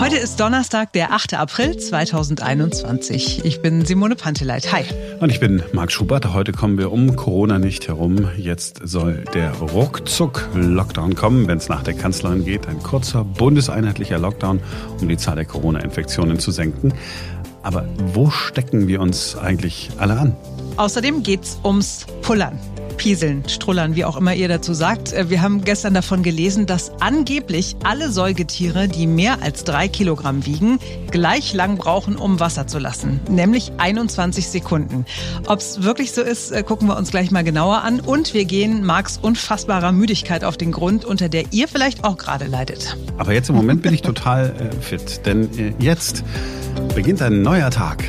Heute ist Donnerstag, der 8. April 2021. Ich bin Simone Panteleit. Hi. Und ich bin Marc Schubert. Heute kommen wir um Corona nicht herum. Jetzt soll der Ruckzuck-Lockdown kommen, wenn es nach der Kanzlerin geht. Ein kurzer bundeseinheitlicher Lockdown, um die Zahl der Corona-Infektionen zu senken. Aber wo stecken wir uns eigentlich alle an? Außerdem geht's ums Pullern. Pieseln, Strullern, wie auch immer ihr dazu sagt. Äh, wir haben gestern davon gelesen, dass angeblich alle Säugetiere, die mehr als drei Kilogramm wiegen, gleich lang brauchen, um Wasser zu lassen. Nämlich 21 Sekunden. Ob es wirklich so ist, äh, gucken wir uns gleich mal genauer an. Und wir gehen Marks unfassbarer Müdigkeit auf den Grund, unter der ihr vielleicht auch gerade leidet. Aber jetzt im Moment bin ich total äh, fit, denn äh, jetzt beginnt ein neuer Tag.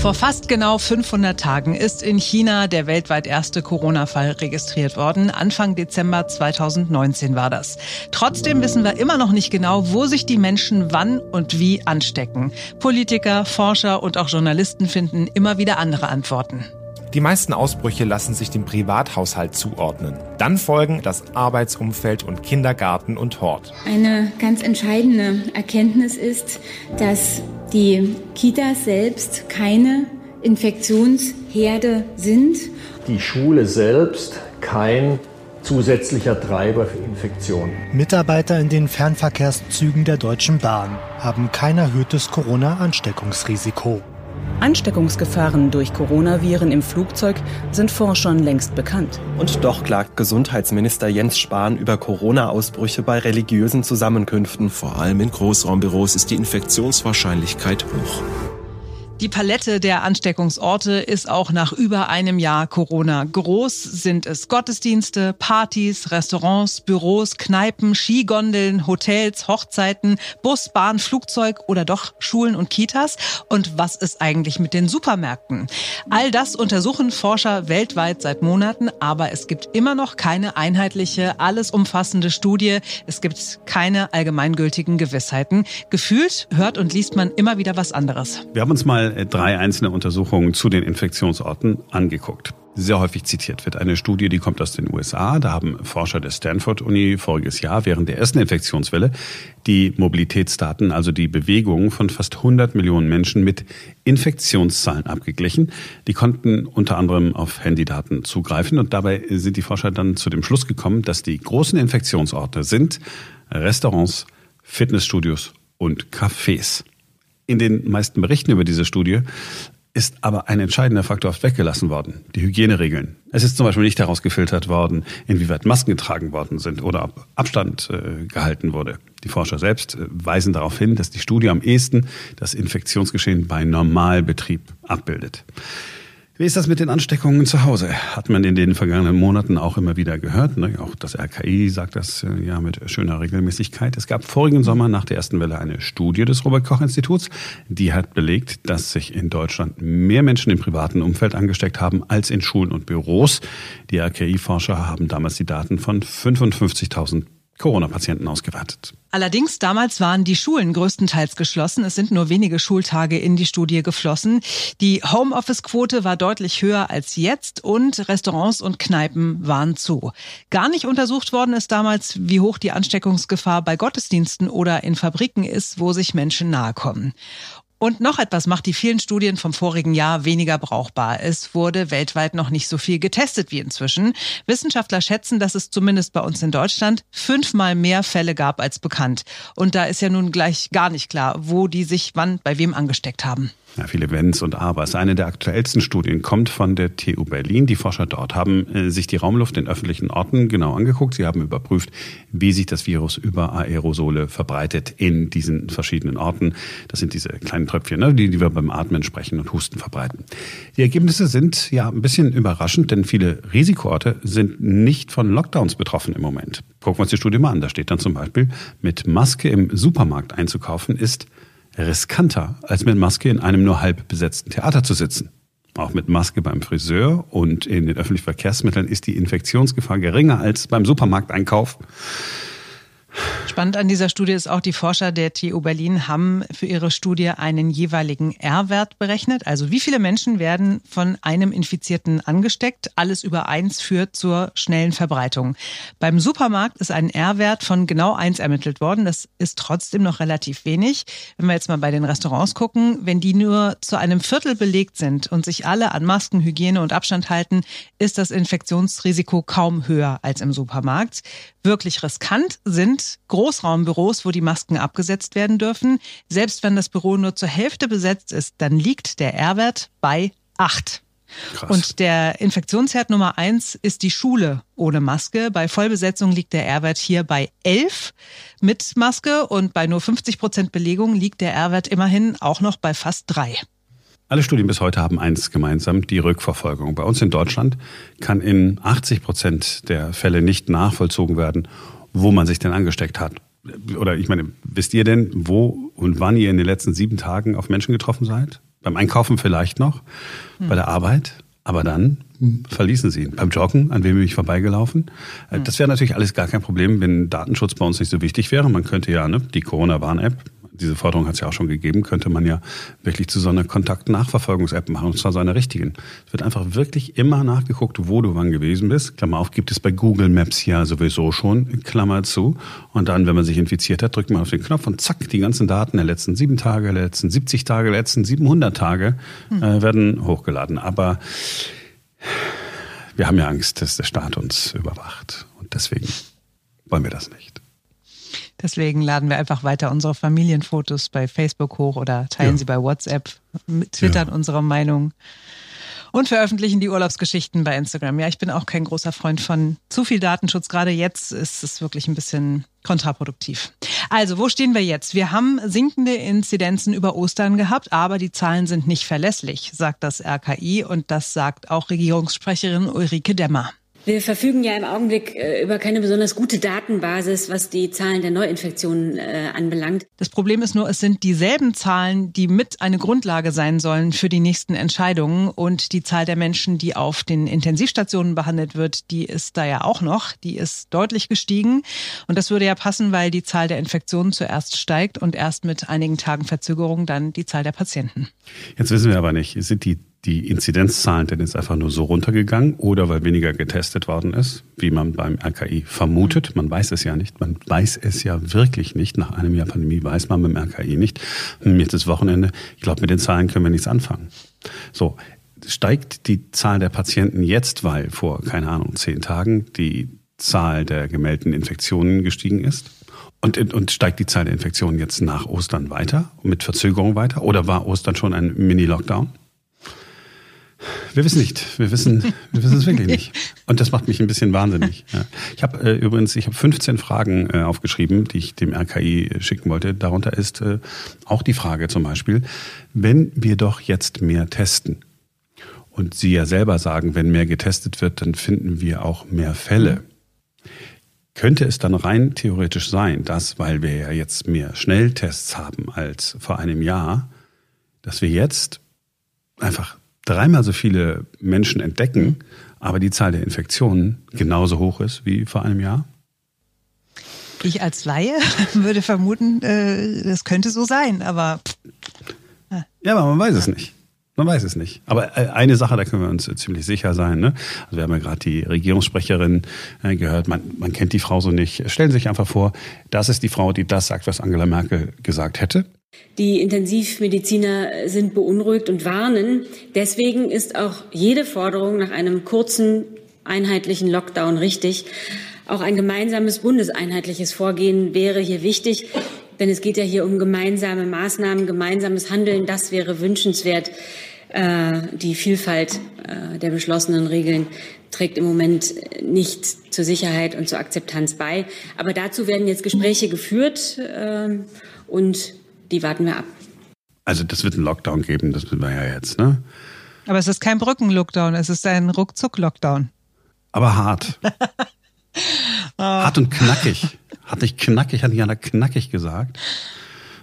Vor fast genau 500 Tagen ist in China der weltweit erste Corona-Fall registriert worden. Anfang Dezember 2019 war das. Trotzdem wissen wir immer noch nicht genau, wo sich die Menschen wann und wie anstecken. Politiker, Forscher und auch Journalisten finden immer wieder andere Antworten. Die meisten Ausbrüche lassen sich dem Privathaushalt zuordnen. Dann folgen das Arbeitsumfeld und Kindergarten und Hort. Eine ganz entscheidende Erkenntnis ist, dass die Kitas selbst keine Infektionsherde sind. Die Schule selbst kein zusätzlicher Treiber für Infektionen. Mitarbeiter in den Fernverkehrszügen der Deutschen Bahn haben kein erhöhtes Corona-Ansteckungsrisiko. Ansteckungsgefahren durch Coronaviren im Flugzeug sind Forschern längst bekannt. Und doch klagt Gesundheitsminister Jens Spahn über Corona-Ausbrüche bei religiösen Zusammenkünften. Vor allem in Großraumbüros ist die Infektionswahrscheinlichkeit hoch. Die Palette der Ansteckungsorte ist auch nach über einem Jahr Corona groß. Sind es Gottesdienste, Partys, Restaurants, Büros, Kneipen, Skigondeln, Hotels, Hochzeiten, Bus, Bahn, Flugzeug oder doch Schulen und Kitas? Und was ist eigentlich mit den Supermärkten? All das untersuchen Forscher weltweit seit Monaten, aber es gibt immer noch keine einheitliche, alles umfassende Studie. Es gibt keine allgemeingültigen Gewissheiten. Gefühlt hört und liest man immer wieder was anderes. Wir haben uns mal drei einzelne Untersuchungen zu den Infektionsorten angeguckt. Sehr häufig zitiert wird eine Studie, die kommt aus den USA. Da haben Forscher der Stanford Uni voriges Jahr während der ersten Infektionswelle die Mobilitätsdaten, also die Bewegungen von fast 100 Millionen Menschen mit Infektionszahlen abgeglichen. Die konnten unter anderem auf Handydaten zugreifen und dabei sind die Forscher dann zu dem Schluss gekommen, dass die großen Infektionsorte sind Restaurants, Fitnessstudios und Cafés. In den meisten Berichten über diese Studie ist aber ein entscheidender Faktor oft weggelassen worden, die Hygieneregeln. Es ist zum Beispiel nicht herausgefiltert worden, inwieweit Masken getragen worden sind oder ob Abstand äh, gehalten wurde. Die Forscher selbst äh, weisen darauf hin, dass die Studie am ehesten das Infektionsgeschehen bei Normalbetrieb abbildet. Wie ist das mit den Ansteckungen zu Hause? Hat man in den vergangenen Monaten auch immer wieder gehört. Ne? Auch das RKI sagt das äh, ja mit schöner Regelmäßigkeit. Es gab vorigen Sommer nach der ersten Welle eine Studie des Robert-Koch-Instituts. Die hat belegt, dass sich in Deutschland mehr Menschen im privaten Umfeld angesteckt haben als in Schulen und Büros. Die RKI-Forscher haben damals die Daten von 55.000 Corona-Patienten ausgewertet. Allerdings damals waren die Schulen größtenteils geschlossen. Es sind nur wenige Schultage in die Studie geflossen. Die Homeoffice-Quote war deutlich höher als jetzt und Restaurants und Kneipen waren zu. Gar nicht untersucht worden ist damals, wie hoch die Ansteckungsgefahr bei Gottesdiensten oder in Fabriken ist, wo sich Menschen nahe kommen. Und noch etwas macht die vielen Studien vom vorigen Jahr weniger brauchbar. Es wurde weltweit noch nicht so viel getestet wie inzwischen. Wissenschaftler schätzen, dass es zumindest bei uns in Deutschland fünfmal mehr Fälle gab als bekannt. Und da ist ja nun gleich gar nicht klar, wo die sich wann bei wem angesteckt haben. Ja, viele Wenns und Abers. Eine der aktuellsten Studien kommt von der TU Berlin. Die Forscher dort haben äh, sich die Raumluft in öffentlichen Orten genau angeguckt. Sie haben überprüft, wie sich das Virus über Aerosole verbreitet in diesen verschiedenen Orten. Das sind diese kleinen Tröpfchen, ne, die, die wir beim Atmen sprechen und Husten verbreiten. Die Ergebnisse sind ja ein bisschen überraschend, denn viele Risikoorte sind nicht von Lockdowns betroffen im Moment. Gucken wir uns die Studie mal an. Da steht dann zum Beispiel, mit Maske im Supermarkt einzukaufen ist riskanter, als mit Maske in einem nur halb besetzten Theater zu sitzen. Auch mit Maske beim Friseur und in den öffentlichen Verkehrsmitteln ist die Infektionsgefahr geringer als beim Supermarkteinkauf. Spannend an dieser Studie ist auch, die Forscher der TU Berlin haben für ihre Studie einen jeweiligen R-Wert berechnet. Also wie viele Menschen werden von einem Infizierten angesteckt? Alles über eins führt zur schnellen Verbreitung. Beim Supermarkt ist ein R-Wert von genau eins ermittelt worden. Das ist trotzdem noch relativ wenig. Wenn wir jetzt mal bei den Restaurants gucken, wenn die nur zu einem Viertel belegt sind und sich alle an Masken, Hygiene und Abstand halten, ist das Infektionsrisiko kaum höher als im Supermarkt. Wirklich riskant sind Großraumbüros, wo die Masken abgesetzt werden dürfen. Selbst wenn das Büro nur zur Hälfte besetzt ist, dann liegt der R-Wert bei acht. Krass. Und der Infektionsherd Nummer eins ist die Schule ohne Maske. Bei Vollbesetzung liegt der R-Wert hier bei elf mit Maske und bei nur 50 Prozent Belegung liegt der R-Wert immerhin auch noch bei fast drei. Alle Studien bis heute haben eins gemeinsam, die Rückverfolgung. Bei uns in Deutschland kann in 80 Prozent der Fälle nicht nachvollzogen werden, wo man sich denn angesteckt hat. Oder ich meine, wisst ihr denn, wo und wann ihr in den letzten sieben Tagen auf Menschen getroffen seid? Beim Einkaufen vielleicht noch, hm. bei der Arbeit, aber dann verließen sie ihn. Beim Joggen, an wem bin ich vorbeigelaufen? Hm. Das wäre natürlich alles gar kein Problem, wenn Datenschutz bei uns nicht so wichtig wäre. Man könnte ja ne, die Corona-Warn-App diese Forderung hat es ja auch schon gegeben, könnte man ja wirklich zu so einer Kontakt-Nachverfolgungs-App machen, und zwar so einer richtigen. Es wird einfach wirklich immer nachgeguckt, wo du wann gewesen bist. Klammer auf, gibt es bei Google Maps ja sowieso schon, Klammer zu. Und dann, wenn man sich infiziert hat, drückt man auf den Knopf und zack, die ganzen Daten der letzten sieben Tage, der letzten 70 Tage, der letzten 700 Tage hm. äh, werden hochgeladen. Aber wir haben ja Angst, dass der Staat uns überwacht. Und deswegen wollen wir das nicht. Deswegen laden wir einfach weiter unsere Familienfotos bei Facebook hoch oder teilen ja. sie bei WhatsApp, twittern ja. unsere Meinung und veröffentlichen die Urlaubsgeschichten bei Instagram. Ja, ich bin auch kein großer Freund von zu viel Datenschutz. Gerade jetzt ist es wirklich ein bisschen kontraproduktiv. Also, wo stehen wir jetzt? Wir haben sinkende Inzidenzen über Ostern gehabt, aber die Zahlen sind nicht verlässlich, sagt das RKI und das sagt auch Regierungssprecherin Ulrike Demmer. Wir verfügen ja im Augenblick äh, über keine besonders gute Datenbasis, was die Zahlen der Neuinfektionen äh, anbelangt. Das Problem ist nur, es sind dieselben Zahlen, die mit eine Grundlage sein sollen für die nächsten Entscheidungen. Und die Zahl der Menschen, die auf den Intensivstationen behandelt wird, die ist da ja auch noch. Die ist deutlich gestiegen. Und das würde ja passen, weil die Zahl der Infektionen zuerst steigt und erst mit einigen Tagen Verzögerung dann die Zahl der Patienten. Jetzt wissen wir aber nicht, sind die die Inzidenzzahlen denn jetzt einfach nur so runtergegangen oder weil weniger getestet worden ist, wie man beim RKI vermutet. Man weiß es ja nicht. Man weiß es ja wirklich nicht. Nach einem Jahr Pandemie weiß man beim RKI nicht. Jetzt ist Wochenende. Ich glaube, mit den Zahlen können wir nichts anfangen. So. Steigt die Zahl der Patienten jetzt, weil vor, keine Ahnung, zehn Tagen die Zahl der gemeldeten Infektionen gestiegen ist? Und, und steigt die Zahl der Infektionen jetzt nach Ostern weiter, mit Verzögerung weiter? Oder war Ostern schon ein Mini-Lockdown? Wir wissen nicht. Wir wissen, wir wissen es wirklich nicht. Und das macht mich ein bisschen wahnsinnig. Ja. Ich habe äh, übrigens, ich habe 15 Fragen äh, aufgeschrieben, die ich dem RKI schicken wollte. Darunter ist äh, auch die Frage zum Beispiel, wenn wir doch jetzt mehr testen und Sie ja selber sagen, wenn mehr getestet wird, dann finden wir auch mehr Fälle. Könnte es dann rein theoretisch sein, dass, weil wir ja jetzt mehr Schnelltests haben als vor einem Jahr, dass wir jetzt einfach dreimal so viele Menschen entdecken, aber die Zahl der Infektionen genauso hoch ist wie vor einem Jahr? Ich als Laie würde vermuten, äh, das könnte so sein, aber. Ja, aber man weiß es nicht. Man weiß es nicht. Aber äh, eine Sache, da können wir uns ziemlich sicher sein. Ne? Also wir haben ja gerade die Regierungssprecherin äh, gehört. Man, man kennt die Frau so nicht. Stellen Sie sich einfach vor, das ist die Frau, die das sagt, was Angela Merkel gesagt hätte. Die Intensivmediziner sind beunruhigt und warnen. Deswegen ist auch jede Forderung nach einem kurzen, einheitlichen Lockdown richtig. Auch ein gemeinsames bundeseinheitliches Vorgehen wäre hier wichtig, denn es geht ja hier um gemeinsame Maßnahmen, gemeinsames Handeln. Das wäre wünschenswert. Äh, die Vielfalt äh, der beschlossenen Regeln trägt im Moment nicht zur Sicherheit und zur Akzeptanz bei. Aber dazu werden jetzt Gespräche geführt äh, und die warten wir ab. Also das wird einen Lockdown geben, das wissen wir ja jetzt, ne? Aber es ist kein Brücken-Lockdown, es ist ein Ruckzuck-Lockdown. Aber hart. oh. Hart und knackig. Hatte ich knackig, hatte Jana knackig gesagt.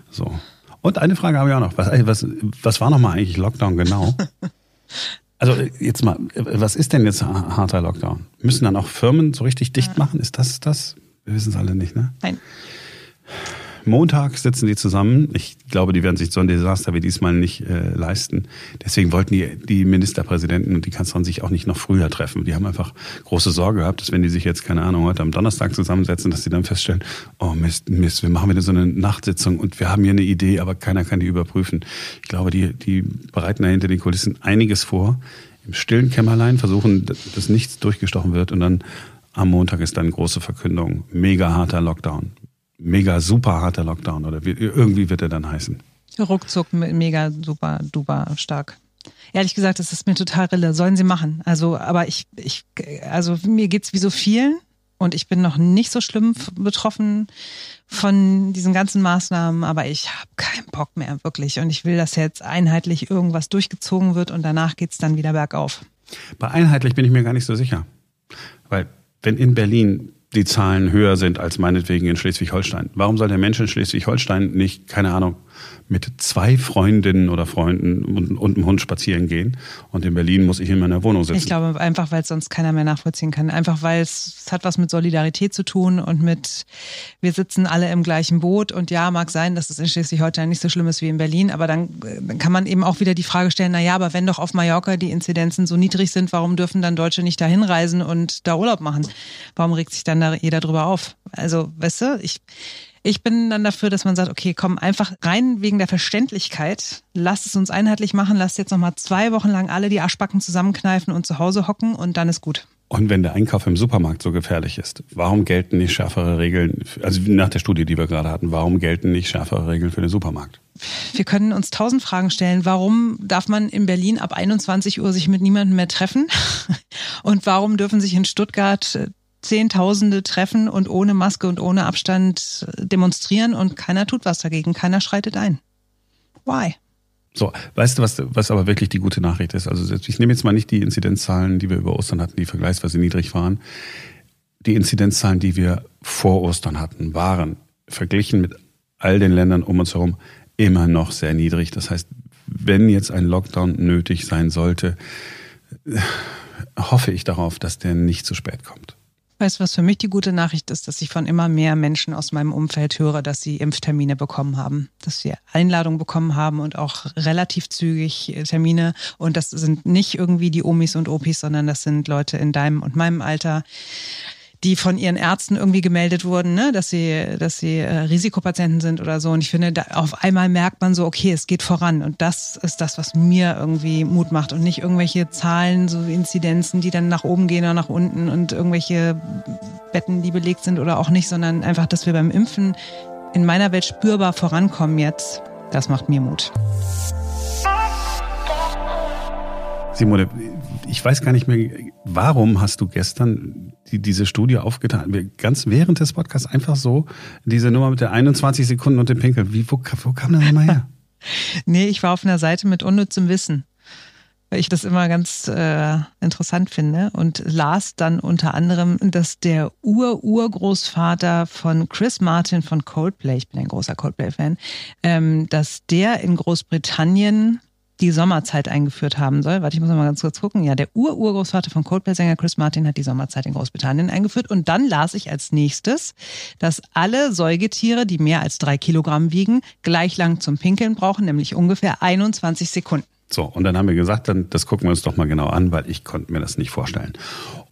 So. Und eine Frage habe ich auch noch. Was, was, was war nochmal eigentlich Lockdown genau? Also jetzt mal, was ist denn jetzt harter Lockdown? Müssen dann auch Firmen so richtig dicht machen? Ist das das? Wir wissen es alle nicht, ne? Nein. Montag sitzen die zusammen. Ich glaube, die werden sich so ein Desaster wie diesmal nicht äh, leisten. Deswegen wollten die, die Ministerpräsidenten und die Kanzlerin sich auch nicht noch früher treffen. Die haben einfach große Sorge gehabt, dass wenn die sich jetzt, keine Ahnung, heute am Donnerstag zusammensetzen, dass sie dann feststellen, oh Mist, Mist, wir machen wieder so eine Nachtsitzung und wir haben hier eine Idee, aber keiner kann die überprüfen. Ich glaube, die, die bereiten da hinter den Kulissen einiges vor. Im stillen Kämmerlein versuchen, dass nichts durchgestochen wird und dann am Montag ist dann große Verkündung. Mega harter Lockdown. Mega super harter Lockdown oder wie, irgendwie wird er dann heißen. Ruckzuck mega super duper stark. Ehrlich gesagt, das ist mir total rille. Sollen sie machen. Also, aber ich, ich, also mir geht's wie so vielen und ich bin noch nicht so schlimm betroffen von diesen ganzen Maßnahmen, aber ich habe keinen Bock mehr wirklich und ich will, dass jetzt einheitlich irgendwas durchgezogen wird und danach geht's dann wieder bergauf. Bei einheitlich bin ich mir gar nicht so sicher, weil wenn in Berlin die Zahlen höher sind als meinetwegen in Schleswig-Holstein, warum soll der Mensch in Schleswig-Holstein nicht, keine Ahnung, mit zwei Freundinnen oder Freunden und, und einem Hund spazieren gehen. Und in Berlin muss ich in meiner Wohnung sitzen. Ich glaube einfach, weil es sonst keiner mehr nachvollziehen kann. Einfach weil es, es hat was mit Solidarität zu tun und mit, wir sitzen alle im gleichen Boot. Und ja, mag sein, dass es in Schleswig-Holstein nicht so schlimm ist wie in Berlin. Aber dann, kann man eben auch wieder die Frage stellen, na ja, aber wenn doch auf Mallorca die Inzidenzen so niedrig sind, warum dürfen dann Deutsche nicht dahin reisen und da Urlaub machen? Warum regt sich dann da jeder drüber auf? Also, weißt du, ich, ich bin dann dafür, dass man sagt, okay, komm, einfach rein wegen der Verständlichkeit, lasst es uns einheitlich machen, lasst jetzt nochmal zwei Wochen lang alle die Arschbacken zusammenkneifen und zu Hause hocken und dann ist gut. Und wenn der Einkauf im Supermarkt so gefährlich ist, warum gelten nicht schärfere Regeln, also nach der Studie, die wir gerade hatten, warum gelten nicht schärfere Regeln für den Supermarkt? Wir können uns tausend Fragen stellen. Warum darf man in Berlin ab 21 Uhr sich mit niemandem mehr treffen? Und warum dürfen sich in Stuttgart Zehntausende treffen und ohne Maske und ohne Abstand demonstrieren und keiner tut was dagegen, keiner schreitet ein. Why? So, weißt du, was, was aber wirklich die gute Nachricht ist? Also ich nehme jetzt mal nicht die Inzidenzzahlen, die wir über Ostern hatten, die vergleichsweise niedrig waren. Die Inzidenzzahlen, die wir vor Ostern hatten, waren verglichen mit all den Ländern um uns herum immer noch sehr niedrig. Das heißt, wenn jetzt ein Lockdown nötig sein sollte, hoffe ich darauf, dass der nicht zu spät kommt. Weißt du, was für mich die gute Nachricht ist, dass ich von immer mehr Menschen aus meinem Umfeld höre, dass sie Impftermine bekommen haben, dass sie Einladungen bekommen haben und auch relativ zügig Termine. Und das sind nicht irgendwie die Omis und Opis, sondern das sind Leute in deinem und meinem Alter, die von ihren Ärzten irgendwie gemeldet wurden, ne, dass sie, dass sie äh, Risikopatienten sind oder so. Und ich finde, da, auf einmal merkt man so, okay, es geht voran. Und das ist das, was mir irgendwie Mut macht und nicht irgendwelche Zahlen, so Inzidenzen, die dann nach oben gehen oder nach unten und irgendwelche Betten, die belegt sind oder auch nicht, sondern einfach, dass wir beim Impfen in meiner Welt spürbar vorankommen jetzt. Das macht mir Mut. Simone, ich weiß gar nicht mehr, warum hast du gestern die, diese Studie aufgetan? Ganz während des Podcasts einfach so diese Nummer mit der 21 Sekunden und dem Pinkel. Wie, wo, wo kam das nochmal her? nee, ich war auf einer Seite mit unnützem Wissen. Weil ich das immer ganz äh, interessant finde und las dann unter anderem, dass der Ur-Urgroßvater von Chris Martin von Coldplay, ich bin ein großer Coldplay-Fan, ähm, dass der in Großbritannien die Sommerzeit eingeführt haben soll. Warte, ich muss mal ganz kurz gucken. Ja, der Ur-Urgroßvater von Coldplay-Sänger Chris Martin hat die Sommerzeit in Großbritannien eingeführt. Und dann las ich als nächstes, dass alle Säugetiere, die mehr als drei Kilogramm wiegen, gleich lang zum Pinkeln brauchen, nämlich ungefähr 21 Sekunden. So, und dann haben wir gesagt, dann, das gucken wir uns doch mal genau an, weil ich konnte mir das nicht vorstellen.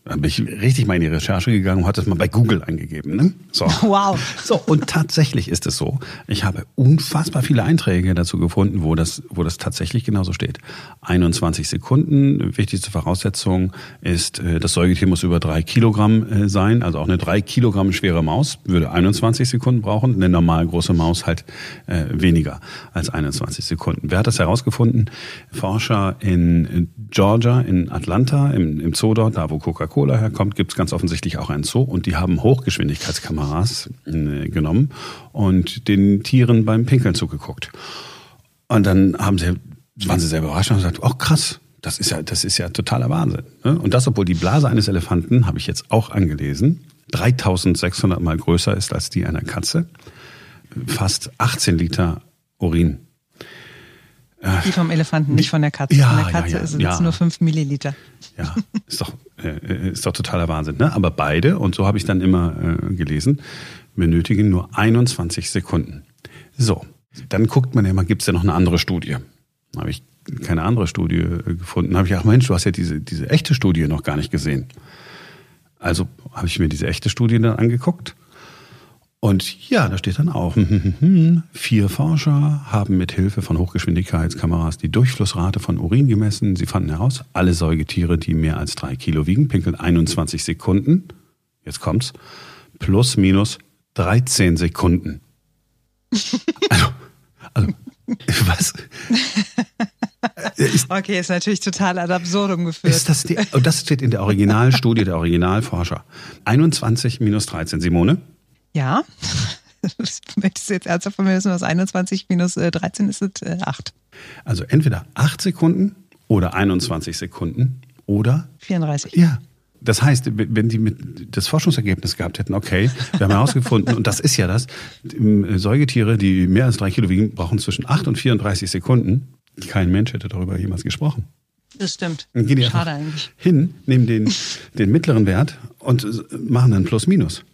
Dann bin ich richtig mal in die Recherche gegangen und hatte es mal bei Google eingegeben. Ne? So. Wow. So, und tatsächlich ist es so. Ich habe unfassbar viele Einträge dazu gefunden, wo das, wo das tatsächlich genauso steht. 21 Sekunden. Wichtigste Voraussetzung ist, äh, das Säugetier muss über drei Kilogramm äh, sein. Also auch eine drei Kilogramm schwere Maus würde 21 Sekunden brauchen. Eine normal große Maus halt äh, weniger als 21 Sekunden. Wer hat das herausgefunden? Forscher in Georgia, in Atlanta, im, im Zoo dort, da wo Coca-Cola Coca-Cola herkommt, gibt es ganz offensichtlich auch einen Zoo und die haben Hochgeschwindigkeitskameras äh, genommen und den Tieren beim Pinkeln zugeguckt. Und dann haben sie, waren sie sehr überrascht und haben gesagt, oh krass, das ist ja, das ist ja totaler Wahnsinn. Ne? Und das, obwohl die Blase eines Elefanten, habe ich jetzt auch angelesen, 3600 mal größer ist als die einer Katze, fast 18 Liter Urin die vom Elefanten, nicht von der Katze. Ja, von der Katze ja, ja, ist es nur 5 Milliliter. Ja, ist doch, äh, ist doch totaler Wahnsinn. Ne? Aber beide, und so habe ich dann immer äh, gelesen, benötigen nur 21 Sekunden. So, dann guckt man ja mal, gibt es ja noch eine andere Studie? Habe ich keine andere Studie äh, gefunden. Habe ich ach Mensch, du hast ja diese, diese echte Studie noch gar nicht gesehen. Also habe ich mir diese echte Studie dann angeguckt. Und ja, da steht dann auch, vier Forscher haben mit Hilfe von Hochgeschwindigkeitskameras die Durchflussrate von Urin gemessen. Sie fanden heraus, alle Säugetiere, die mehr als drei Kilo wiegen, pinkeln 21 Sekunden. Jetzt kommt's. Plus, minus 13 Sekunden. Also, also was? okay, ist natürlich total ad absurdum geführt. Ist das, die, und das steht in der Originalstudie der Originalforscher. 21 minus 13. Simone? Ja. Möchtest du jetzt ernsthaft von mir wissen, was 21 minus 13 äh, ist? Es, äh, 8. Also entweder 8 Sekunden oder 21 Sekunden oder 34. Ja. Das heißt, wenn die mit das Forschungsergebnis gehabt hätten, okay, wir haben herausgefunden, und das ist ja das, Säugetiere, die mehr als drei Kilo wiegen, brauchen zwischen 8 und 34 Sekunden. Kein Mensch hätte darüber jemals gesprochen. Das stimmt. Dann gehen die Schade eigentlich. Hin, nehmen den, den mittleren Wert und machen dann Plus Minus.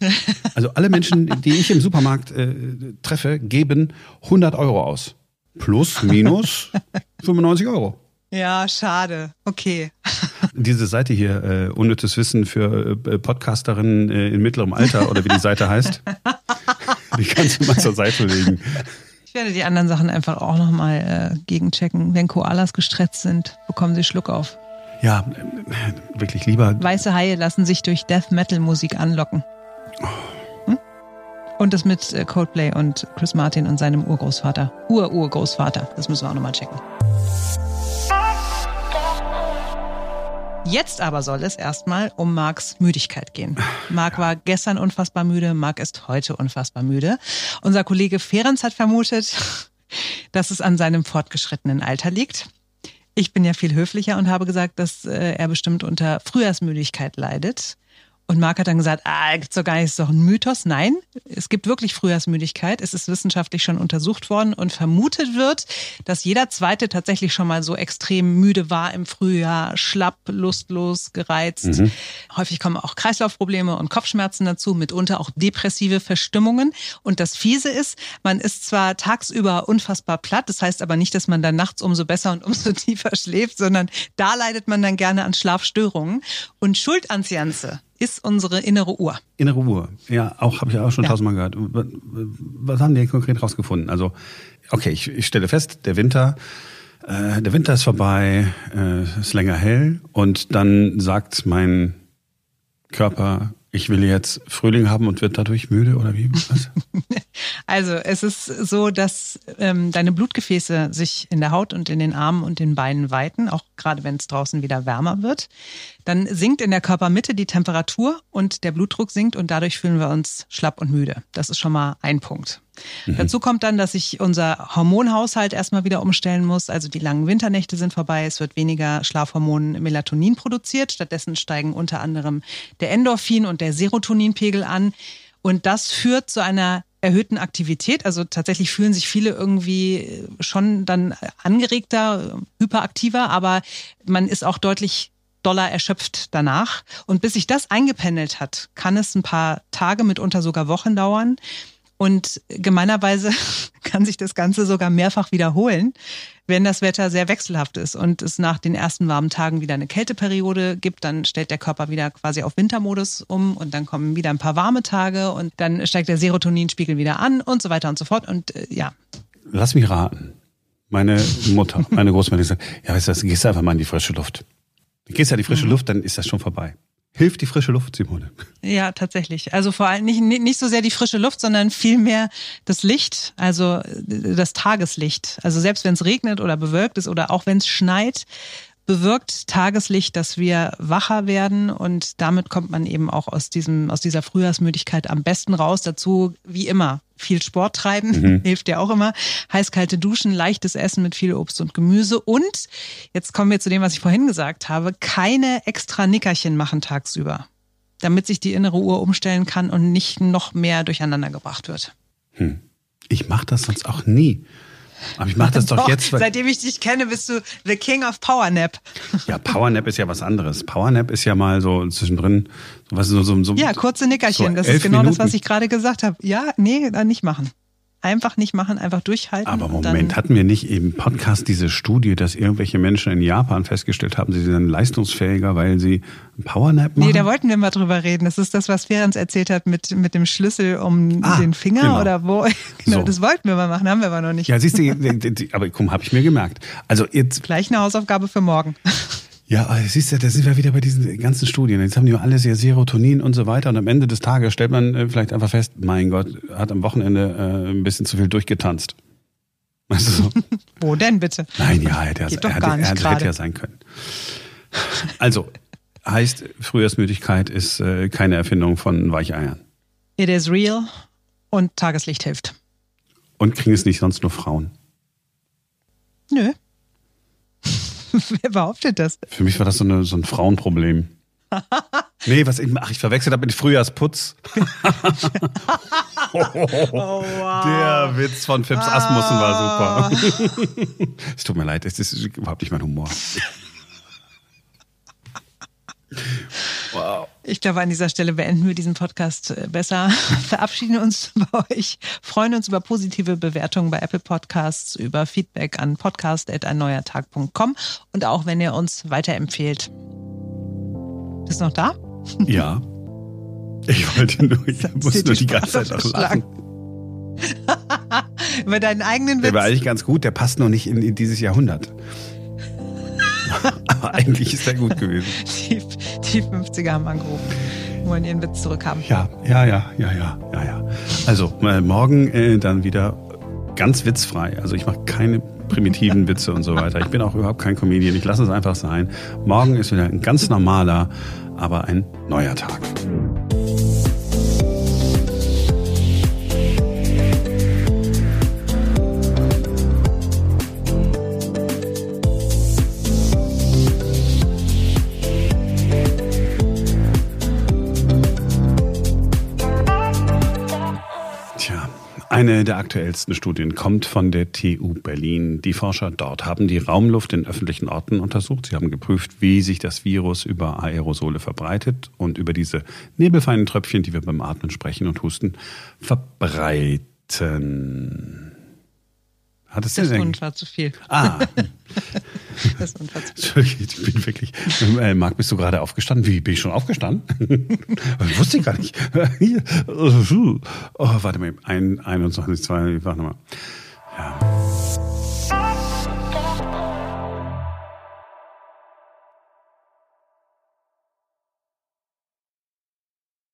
Also alle Menschen, die ich im Supermarkt äh, treffe, geben 100 Euro aus. Plus Minus 95 Euro. Ja, schade. Okay. Diese Seite hier, äh, unnützes Wissen für äh, Podcasterinnen äh, in mittlerem Alter oder wie die Seite heißt, die kannst du mal zur Seite legen. Ich werde die anderen Sachen einfach auch nochmal äh, gegenchecken. Wenn Koalas gestretzt sind, bekommen sie Schluck auf. Ja, äh, wirklich lieber. Weiße Haie lassen sich durch Death Metal Musik anlocken. Hm? Und das mit äh, Coldplay und Chris Martin und seinem Urgroßvater. Ur-Urgroßvater. Das müssen wir auch nochmal checken. Jetzt aber soll es erstmal um Marks Müdigkeit gehen. Mark war gestern unfassbar müde, Mark ist heute unfassbar müde. Unser Kollege Ferenc hat vermutet, dass es an seinem fortgeschrittenen Alter liegt. Ich bin ja viel höflicher und habe gesagt, dass äh, er bestimmt unter Frühjahrsmüdigkeit leidet. Und Marc hat dann gesagt, ah, gibt's doch gar nicht, ist doch ein Mythos. Nein, es gibt wirklich Frühjahrsmüdigkeit. Es ist wissenschaftlich schon untersucht worden und vermutet wird, dass jeder Zweite tatsächlich schon mal so extrem müde war im Frühjahr, schlapp, lustlos, gereizt. Mhm. Häufig kommen auch Kreislaufprobleme und Kopfschmerzen dazu, mitunter auch depressive Verstimmungen. Und das Fiese ist, man ist zwar tagsüber unfassbar platt, das heißt aber nicht, dass man dann nachts umso besser und umso tiefer schläft, sondern da leidet man dann gerne an Schlafstörungen. Und Schuldanzianze ist unsere innere Uhr. Innere Uhr, ja, auch habe ich auch schon ja. tausendmal gehört. Was haben die konkret rausgefunden? Also, okay, ich, ich stelle fest, der Winter, äh, der Winter ist vorbei, äh, ist länger hell und dann sagt mein Körper, ich will jetzt Frühling haben und wird dadurch müde oder wie? Was? Also es ist so, dass ähm, deine Blutgefäße sich in der Haut und in den Armen und den Beinen weiten, auch gerade wenn es draußen wieder wärmer wird. Dann sinkt in der Körpermitte die Temperatur und der Blutdruck sinkt und dadurch fühlen wir uns schlapp und müde. Das ist schon mal ein Punkt. Mhm. Dazu kommt dann, dass sich unser Hormonhaushalt erstmal wieder umstellen muss. Also die langen Winternächte sind vorbei, es wird weniger Schlafhormon Melatonin produziert. Stattdessen steigen unter anderem der Endorphin und der Serotoninpegel an. Und das führt zu einer erhöhten Aktivität. Also tatsächlich fühlen sich viele irgendwie schon dann angeregter, hyperaktiver, aber man ist auch deutlich doller erschöpft danach. Und bis sich das eingependelt hat, kann es ein paar Tage, mitunter sogar Wochen dauern. Und gemeinerweise kann sich das Ganze sogar mehrfach wiederholen, wenn das Wetter sehr wechselhaft ist und es nach den ersten warmen Tagen wieder eine Kälteperiode gibt, dann stellt der Körper wieder quasi auf Wintermodus um und dann kommen wieder ein paar warme Tage und dann steigt der Serotoninspiegel wieder an und so weiter und so fort. Und äh, ja. Lass mich raten. Meine Mutter, meine Großmutter sagt, ja, weißt du, gehst einfach mal in die frische Luft. Du gehst ja in die frische mhm. Luft, dann ist das schon vorbei. Hilft die frische Luft, Simone? Ja, tatsächlich. Also vor allem nicht, nicht so sehr die frische Luft, sondern vielmehr das Licht, also das Tageslicht. Also selbst wenn es regnet oder bewölkt ist oder auch wenn es schneit, bewirkt Tageslicht, dass wir wacher werden und damit kommt man eben auch aus diesem, aus dieser Frühjahrsmüdigkeit am besten raus. Dazu, wie immer, viel Sport treiben, mhm. hilft ja auch immer. Heißkalte Duschen, leichtes Essen mit viel Obst und Gemüse und jetzt kommen wir zu dem, was ich vorhin gesagt habe, keine extra Nickerchen machen tagsüber, damit sich die innere Uhr umstellen kann und nicht noch mehr durcheinander gebracht wird. Hm. Ich mache das sonst auch nie. Aber ich mache das doch, doch jetzt. Seitdem ich dich kenne, bist du the king of Powernap. Ja, Powernap ist ja was anderes. Powernap ist ja mal so zwischendrin, was so, so, so Ja, kurze Nickerchen. So das ist genau Minuten. das, was ich gerade gesagt habe. Ja, nee, dann nicht machen. Einfach nicht machen, einfach durchhalten. Aber Moment, hatten wir nicht im Podcast diese Studie, dass irgendwelche Menschen in Japan festgestellt haben, sie sind leistungsfähiger, weil sie einen Powernap machen? Nee, da wollten wir mal drüber reden. Das ist das, was Ferenc erzählt hat mit, mit dem Schlüssel um ah, den Finger genau. oder wo. Genau, so. das wollten wir mal machen, haben wir aber noch nicht. Ja, siehst du, aber komm, habe ich mir gemerkt. Also jetzt. Gleich eine Hausaufgabe für morgen. Ja, siehst du, da sind wir wieder bei diesen ganzen Studien. Jetzt haben die alle sehr Serotonin und so weiter. Und am Ende des Tages stellt man äh, vielleicht einfach fest, mein Gott, hat am Wochenende äh, ein bisschen zu viel durchgetanzt. Weißt du so? Wo denn bitte? Nein, ja, hätte, er, er, er, er hätte ja sein können. Also, heißt, Frühjahrsmüdigkeit ist äh, keine Erfindung von Weicheiern. It is real und Tageslicht hilft. Und kriegen es nicht sonst nur Frauen? Nö. Wer behauptet das? Für mich war das so, eine, so ein Frauenproblem. nee, was ich, ach, ich verwechselt habe mit Frühjahrsputz. oh, wow. Der Witz von Fips ah. Asmussen war super. es tut mir leid, es ist überhaupt nicht mein Humor. Ich glaube, an dieser Stelle beenden wir diesen Podcast äh, besser. Verabschieden uns bei euch, freuen uns über positive Bewertungen bei Apple Podcasts, über Feedback an podcast.einneuertag.com und auch, wenn ihr uns weiterempfehlt. Bist du noch da? Ja. Ich wollte nur, ich muss nur die ganze Zeit noch lachen. über deinen eigenen Witz. Der war eigentlich ganz gut, der passt noch nicht in, in dieses Jahrhundert. Aber eigentlich ist er gut gewesen. Die, die 50er haben angerufen, wollen ihren Witz zurückhaben. Ja, ja, ja, ja, ja, ja, ja. Also äh, morgen äh, dann wieder ganz witzfrei. Also ich mache keine primitiven Witze und so weiter. Ich bin auch überhaupt kein Comedian. Ich lasse es einfach sein. Morgen ist wieder ein ganz normaler, aber ein neuer Tag. Eine der aktuellsten Studien kommt von der TU Berlin. Die Forscher dort haben die Raumluft in öffentlichen Orten untersucht. Sie haben geprüft, wie sich das Virus über Aerosole verbreitet und über diese nebelfeinen Tröpfchen, die wir beim Atmen sprechen und husten, verbreiten. Hattest das Hund war zu viel. Ah. das Hund war zu viel. Ich bin wirklich. Äh, Marc, bist du gerade aufgestanden? Wie bin ich schon aufgestanden? wusste ich gar nicht. oh, warte mal. Ein, 21, 2, warte mal. Ja.